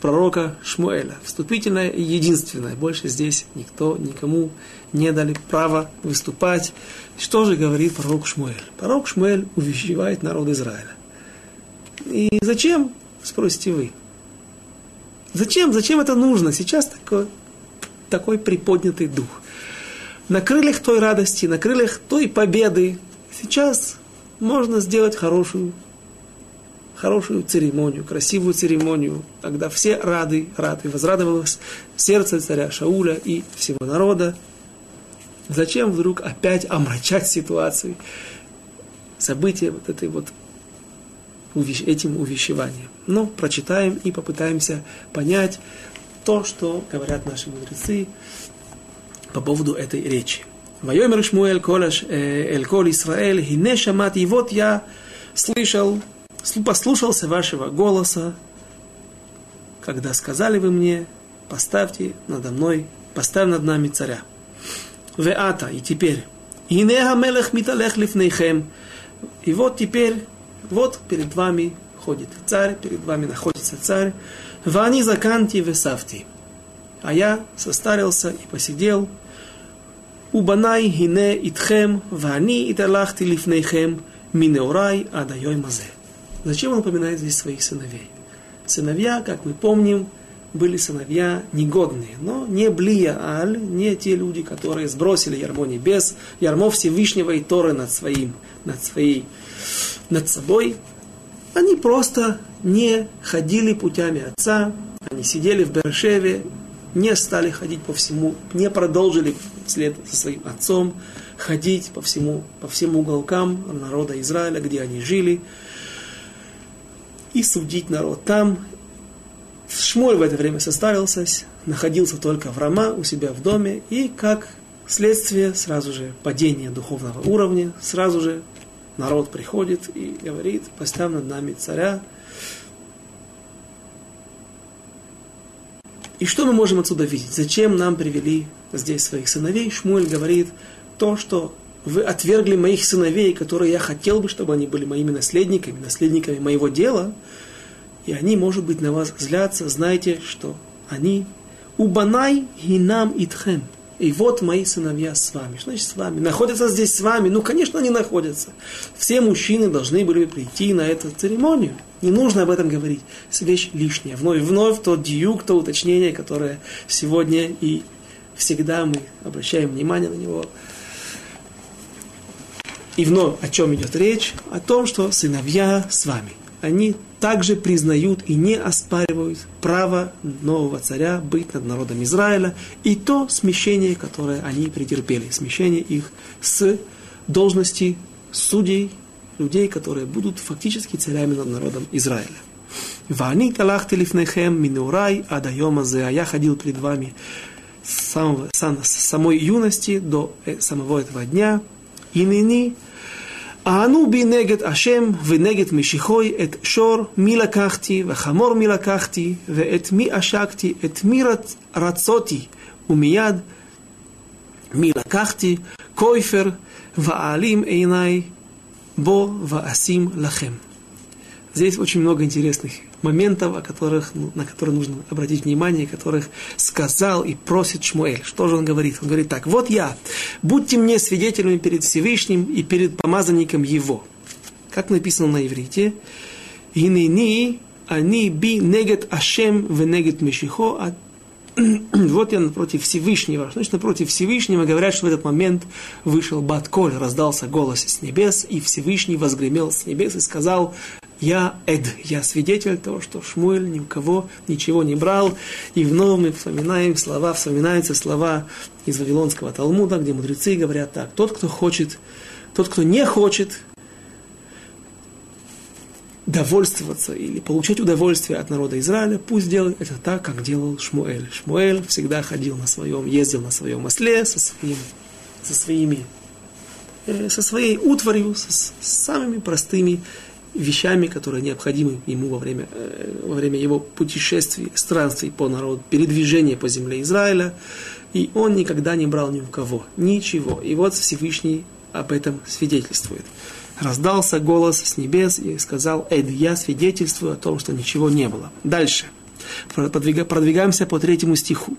пророка Шмуэля. Вступительная и единственная. Больше здесь никто, никому не дали права выступать. Что же говорит пророк Шмуэль? Пророк Шмуэль увещевает народ Израиля. И зачем, спросите вы? Зачем, зачем это нужно? Сейчас такой, такой приподнятый дух. На крыльях той радости, на крыльях той победы сейчас можно сделать хорошую, хорошую церемонию, красивую церемонию, когда все рады, рады, возрадовалось сердце царя Шауля и всего народа. Зачем вдруг опять омрачать ситуацию, события вот этой вот этим увещеванием. Но прочитаем и попытаемся понять то, что говорят наши мудрецы по поводу этой речи. Вайомер Шмуэль Колаш Эль Кол Исраэль Хине Шамат, и вот я слышал, послушался вашего голоса, когда сказали вы мне, поставьте надо мной, поставь над нами царя. Веата, и теперь, Ине Хамелех Миталех Лифнейхем, и вот теперь вот перед вами ходит царь, перед вами находится царь. Вани заканти весавти. А я состарился и посидел. Убанай хине итхем, вани италахти лифнейхем, минеурай адайой мазе. Зачем он упоминает здесь своих сыновей? Сыновья, как мы помним, были сыновья негодные, но не Блия Аль, не те люди, которые сбросили ярмо небес, ярмо Всевышнего и Торы над своим, над своей над собой, они просто не ходили путями отца, они сидели в Бершеве, не стали ходить по всему, не продолжили след за своим отцом, ходить по, всему, по всем уголкам народа Израиля, где они жили, и судить народ там. Шмоль в это время составился, находился только в Рама у себя в доме, и как следствие сразу же падение духовного уровня, сразу же народ приходит и говорит, поставь над нами царя. И что мы можем отсюда видеть? Зачем нам привели здесь своих сыновей? Шмуэль говорит то, что вы отвергли моих сыновей, которые я хотел бы, чтобы они были моими наследниками, наследниками моего дела, и они, может быть, на вас злятся, знайте, что они убанай и нам итхем. И вот мои сыновья с вами. Что значит с вами? Находятся здесь с вами? Ну, конечно, они находятся. Все мужчины должны были прийти на эту церемонию. Не нужно об этом говорить. Это вещь лишняя. Вновь, вновь тот дьюк, то уточнение, которое сегодня и всегда мы обращаем внимание на него. И вновь о чем идет речь? О том, что сыновья с вами. Они также признают и не оспаривают право нового царя быть над народом Израиля и то смещение, которое они претерпели, смещение их с должности судей, людей, которые будут фактически царями над народом Израиля. Вани талахти лифнехем минурай адайома а я ходил перед вами с, самого, с самой юности до э, самого этого дня, и ныне אנו בי נגד השם ונגד משיחוי את שור מי לקחתי וחמור מי לקחתי ואת מי עשקתי את מי רצ... רצותי ומיד מי לקחתי כויפר ואעלים עיניי בו ואשים לכם. Здесь очень много интересных моментов, о которых, на которые нужно обратить внимание, которых сказал и просит Шмуэль. Что же он говорит? Он говорит так, вот я, будьте мне свидетелями перед Всевышним и перед помазанником его. Как написано на иврите, «Инини они би негет Ашем в негет Мешихо, а вот я напротив Всевышнего. Значит, напротив Всевышнего говорят, что в этот момент вышел Батколь, раздался голос с небес, и Всевышний возгремел с небес и сказал, я Эд, я свидетель того, что Шмуэль ни у кого ничего не брал. И вновь мы вспоминаем слова, вспоминаются слова из Вавилонского Талмуда, где мудрецы говорят так. Тот, кто хочет, тот, кто не хочет довольствоваться или получать удовольствие от народа Израиля, пусть делает это так, как делал Шмуэль. Шмуэль всегда ходил на своем, ездил на своем осле со, своим, со своими э, со своей утварью, с, с самыми простыми вещами, которые необходимы ему во время, э, во время его путешествий, странствий по народу, передвижения по земле Израиля. И он никогда не брал ни у кого, ничего. И вот Всевышний об этом свидетельствует. Раздался голос с небес и сказал, Эд, я свидетельствую о том, что ничего не было. Дальше. Продвигаемся по третьему стиху.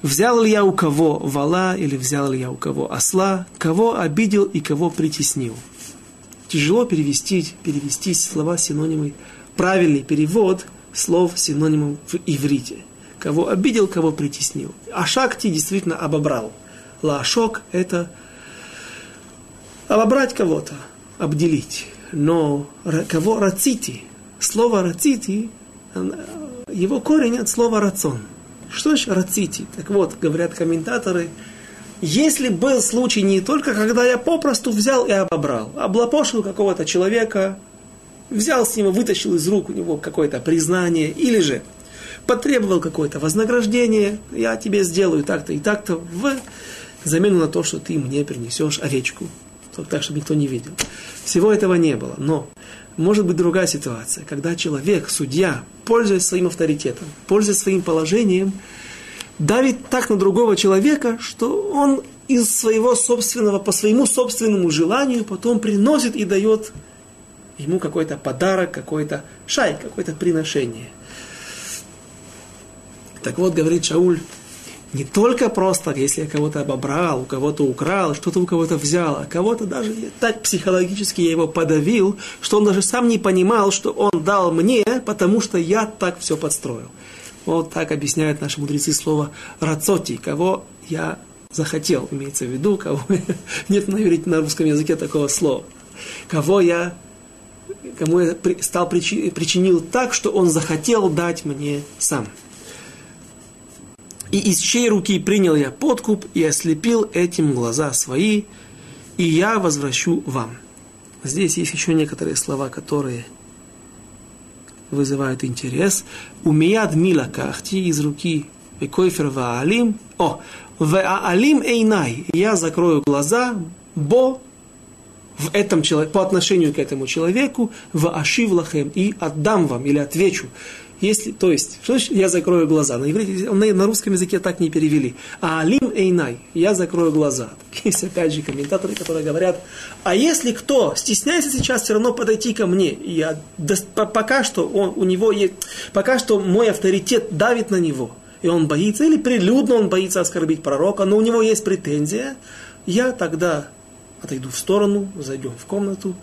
Взял ли я у кого вала или взял ли я у кого осла, кого обидел и кого притеснил тяжело перевести, перевести слова синонимы. Правильный перевод слов синонимов в иврите. Кого обидел, кого притеснил. Ашакти действительно обобрал. Лашок – это обобрать кого-то, обделить. Но кого рацити? Слово рацити, его корень от слова рацион. Что значит рацити? Так вот, говорят комментаторы – если был случай не только, когда я попросту взял и обобрал, облапошил какого-то человека, взял с него, вытащил из рук у него какое-то признание, или же потребовал какое-то вознаграждение, я тебе сделаю так-то и так-то в замену на то, что ты мне принесешь овечку, так, чтобы никто не видел. Всего этого не было. Но может быть другая ситуация, когда человек, судья, пользуясь своим авторитетом, пользуясь своим положением, давит так на другого человека, что он из своего собственного, по своему собственному желанию потом приносит и дает ему какой-то подарок, какой-то шай, какое-то приношение. Так вот, говорит Шауль, не только просто, если я кого-то обобрал, у кого-то украл, что-то у кого-то взял, а кого-то даже так психологически я его подавил, что он даже сам не понимал, что он дал мне, потому что я так все подстроил. Вот так объясняют наши мудрецы слово «рацоти», кого я захотел, имеется в виду, кого нет на иврите, на русском языке такого слова. Кого я, кому я стал причинил так, что он захотел дать мне сам. И из чьей руки принял я подкуп и ослепил этим глаза свои, и я возвращу вам. Здесь есть еще некоторые слова, которые вызывают интерес. Умияд мила кахти из руки Векойфер ваалим. О, ваалим эйнай. Я закрою глаза, бо в этом человеке, по отношению к этому человеку, в ашивлахем и отдам вам или отвечу. Если, то есть, что значит я закрою глаза? На, на, на русском языке так не перевели. А алим эйнай, я закрою глаза. Есть опять же комментаторы, которые говорят, а если кто стесняется сейчас все равно подойти ко мне, я, да, пока что он, у него есть, пока что мой авторитет давит на него, и он боится, или прилюдно он боится оскорбить пророка, но у него есть претензия, я тогда отойду в сторону, зайдем в комнату,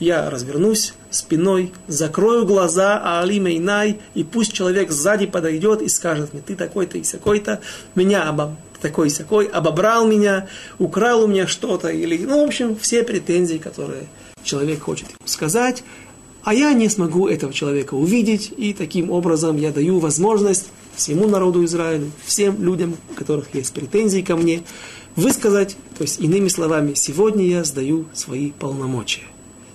я развернусь спиной, закрою глаза, а Алима Инай, и пусть человек сзади подойдет и скажет мне, ты такой-то и сякой-то, меня обо, такой сякой, обобрал меня, украл у меня что-то, или, ну, в общем, все претензии, которые человек хочет сказать, а я не смогу этого человека увидеть, и таким образом я даю возможность всему народу Израиля, всем людям, у которых есть претензии ко мне, высказать, то есть иными словами, сегодня я сдаю свои полномочия.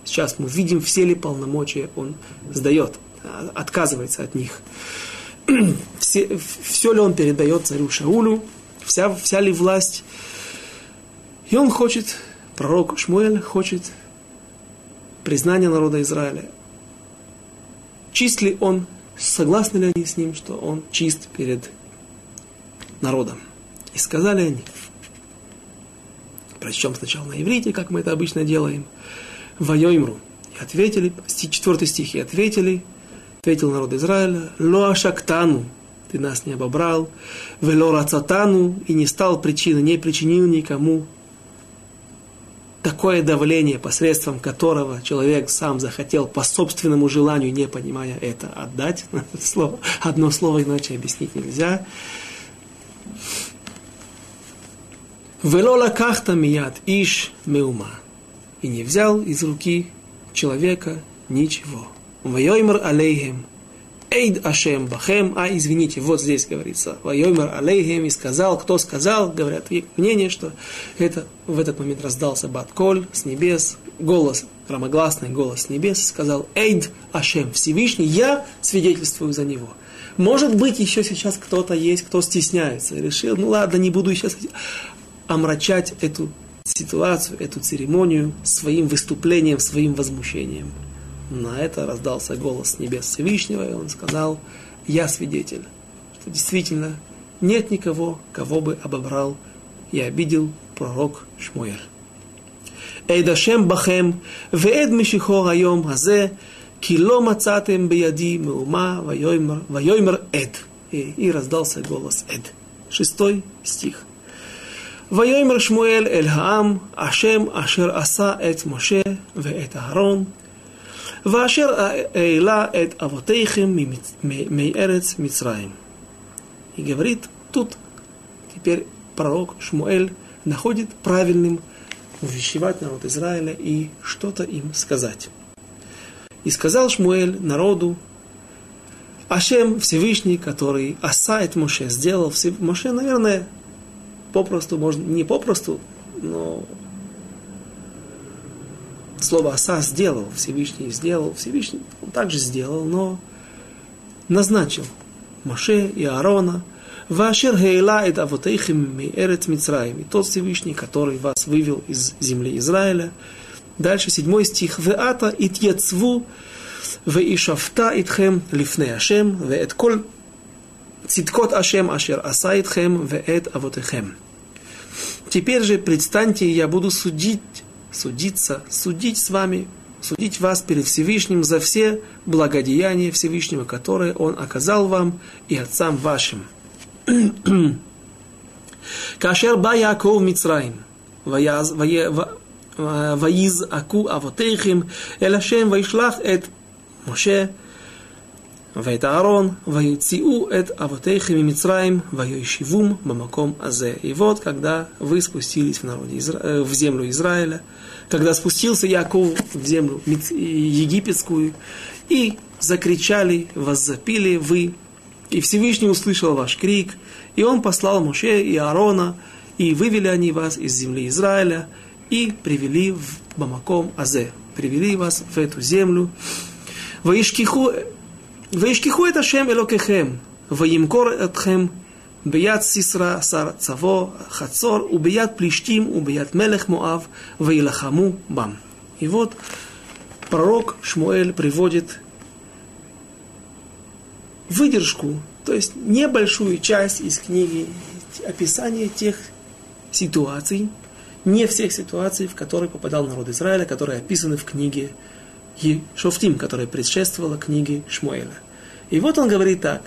Сейчас мы видим, все ли полномочия он сдает, а, отказывается от них. Все, все ли он передает царю Шаулю, вся, вся ли власть. И он хочет, пророк Шмуэль хочет признания народа Израиля. Чист ли он, согласны ли они с ним, что он чист перед народом. И сказали они, прочтем сначала на иврите, как мы это обычно делаем – Вайоймру. И ответили, четвертый стих, и ответили, ответил народ Израиля, Ло ашактану, ты нас не обобрал, вело рацатану, и не стал причиной, не причинил никому такое давление, посредством которого человек сам захотел по собственному желанию, не понимая это, отдать. Слово, одно слово иначе объяснить нельзя. Вело лакахта мият иш меума и не взял из руки человека ничего. Вайоймер алейхем. Эйд Ашем Бахем, а извините, вот здесь говорится, Вайомер Алейхем, и сказал, кто сказал, говорят мнение, что это в этот момент раздался Батколь с небес, голос, громогласный голос с небес, сказал, Эйд Ашем, Всевышний, я свидетельствую за него. Может быть, еще сейчас кто-то есть, кто стесняется, решил, ну ладно, не буду сейчас омрачать эту ситуацию, эту церемонию своим выступлением, своим возмущением. На это раздался голос небес Всевышнего, и он сказал, я свидетель, что действительно нет никого, кого бы обобрал и обидел пророк Шмуэль. Эйдашем бахем, веэд мишихо хайом хазе, ки ло мацатем бияди меума вайоймер эд. И раздался голос эд. Шестой стих. ויאמר שמואל אל העם, השם אשר עשה את משה ואת אהרון, ואשר העלה את אבותיכם מארץ מצרים. И говорит, тут теперь пророк Шмуэль находит правильным увещевать народ Израиля и что-то им сказать. И сказал Шмуэль народу, Ашем Всевышний, который Асает Моше сделал, Моше, наверное, попросту, можно не попросту, но слово «оса» сделал, Всевышний сделал, Всевышний он также сделал, но назначил Маше и Аарона, Вашер Гейла и Авотейхим Эрец Мицраим, и тот Всевышний, который вас вывел из земли Израиля. Дальше седьмой стих. Веата ит яцву, веишафта итхем лифне Ашем, веэт коль Циткот Ашем Ашер Асайтхем Веэт Авотехем. Теперь же предстаньте, я буду судить, судиться, судить с вами, судить вас перед Всевышним за все благодеяния Всевышнего, которые Он оказал вам и отцам вашим. Кашер ба Яков Мицраим, ваиз аку авотейхим, эль Ашем вайшлах эт Моше, Вайтаарон, Ваициу, эт Авотейхими Мицраим, Ваиоишивум, Мамаком Азе. И вот, когда вы спустились в, народе Изра... Э, в землю Израиля, когда спустился Яков в землю египетскую, и закричали, вас запили, вы, и Всевышний услышал ваш крик, и он послал Моше и Аарона, и вывели они вас из земли Израиля, и привели в Бамаком Азе, привели вас в эту землю. Ваишкиху ваишкиху это Шем Элокехем, ваимкор этхем ביד סיסרא שר צבו חצור, וביד פלישתים וביד מלך מואב, וילחמו бам. И вот пророк Шмуэль приводит выдержку, то есть небольшую часть из книги, описание тех ситуаций, не всех ситуаций, в которые попадал народ Израиля, которые описаны в книге Шофтим, которая предшествовала книге Шмуэля. И вот он говорит так.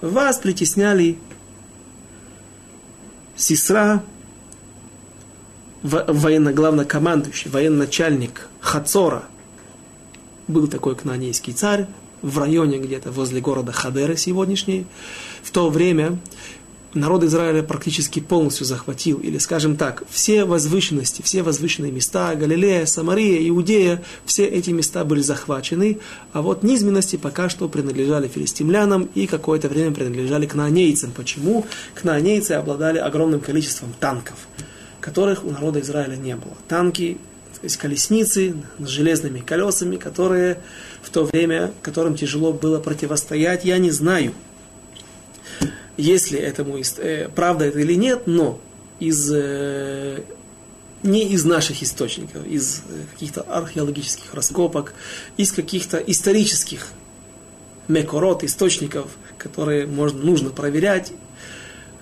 Вас притесняли сестра, военно главнокомандующий, военачальник Хацора, был такой кнанейский царь, в районе где-то возле города Хадера сегодняшней. В то время народ Израиля практически полностью захватил, или скажем так, все возвышенности, все возвышенные места, Галилея, Самария, Иудея, все эти места были захвачены, а вот низменности пока что принадлежали филистимлянам и какое-то время принадлежали кнаанейцам. Почему? Кнаанейцы обладали огромным количеством танков, которых у народа Израиля не было. Танки, то есть колесницы с железными колесами, которые в то время, которым тяжело было противостоять, я не знаю – если этому э, правда это или нет, но из, э, не из наших источников, из э, каких-то археологических раскопок, из каких-то исторических мекорот, источников, которые можно, нужно проверять,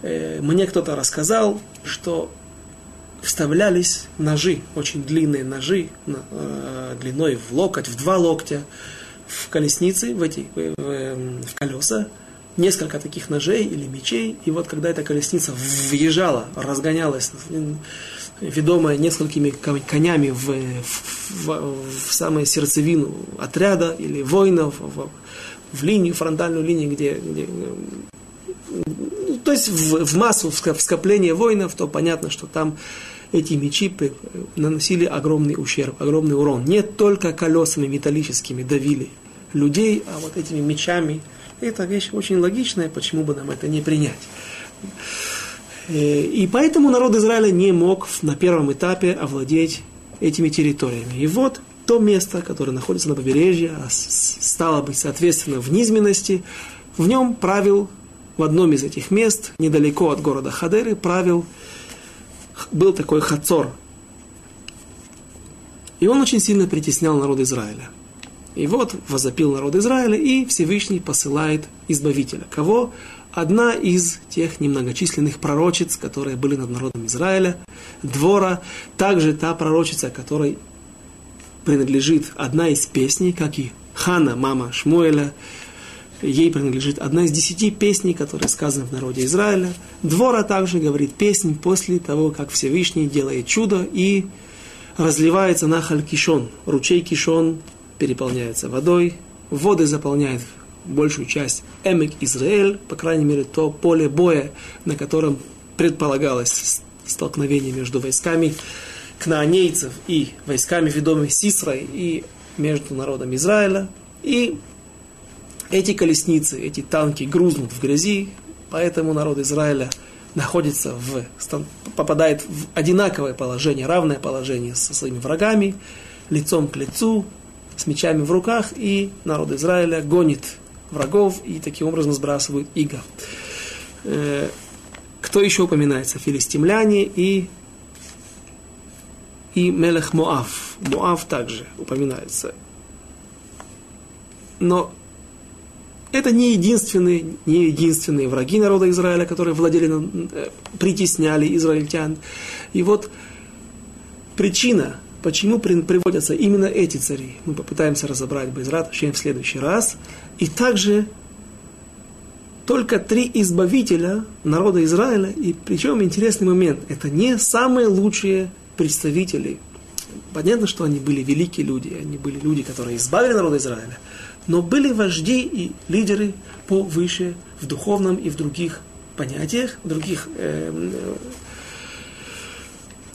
мне кто-то рассказал, что вставлялись ножи, очень длинные ножи, длиной в локоть, в два локтя, в колесницы, в эти, в, в колеса, несколько таких ножей или мечей, и вот когда эта колесница въезжала, разгонялась, ведомая несколькими конями в, в, в, в самую сердцевину отряда или воинов, в, в линию, фронтальную линию, где, где ну, то есть в, в массу, в скопление воинов, то понятно, что там эти мечи наносили огромный ущерб, огромный урон. Не только колесами металлическими давили людей, а вот этими мечами – это вещь очень логичная, почему бы нам это не принять. Э, и поэтому народ Израиля не мог на первом этапе овладеть этими территориями. И вот то место, которое находится на побережье, а стало быть, соответственно, в низменности, в нем правил в одном из этих мест, недалеко от города Хадеры, правил, был такой Хацор. И он очень сильно притеснял народ Израиля. И вот возопил народ Израиля, и Всевышний посылает избавителя. Кого? Одна из тех немногочисленных пророчиц, которые были над народом Израиля, Двора, также та пророчица, которой принадлежит одна из песней, как и Хана, мама Шмуэля, ей принадлежит одна из десяти песней, которые сказаны в народе Израиля. Двора также говорит песнь после того, как Всевышний делает чудо и разливается на Халькишон, ручей Кишон, переполняется водой, воды заполняют большую часть Эмек Израиль, по крайней мере, то поле боя, на котором предполагалось столкновение между войсками кнаанейцев и войсками, ведомыми Сисрой, и между народом Израиля. И эти колесницы, эти танки грузнут в грязи, поэтому народ Израиля находится в, попадает в одинаковое положение, равное положение со своими врагами, лицом к лицу, с мечами в руках, и народ Израиля гонит врагов и таким образом сбрасывает иго. Э, кто еще упоминается? Филистимляне и, и Мелех Моав. Моав также упоминается. Но это не единственные, не единственные враги народа Израиля, которые владели, э, притесняли израильтян. И вот причина Почему приводятся именно эти цари? Мы попытаемся разобрать Безрат в следующий раз. И также только три избавителя народа Израиля, и причем интересный момент, это не самые лучшие представители. Понятно, что они были великие люди, они были люди, которые избавили народ Израиля, но были вожди и лидеры повыше в духовном и в других понятиях, в других э,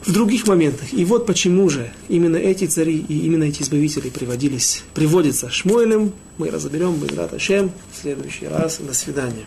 в других моментах. И вот почему же именно эти цари и именно эти избавители приводились, приводятся Шмуэлем. Мы разберем Бедрат Ашем в следующий раз. До свидания.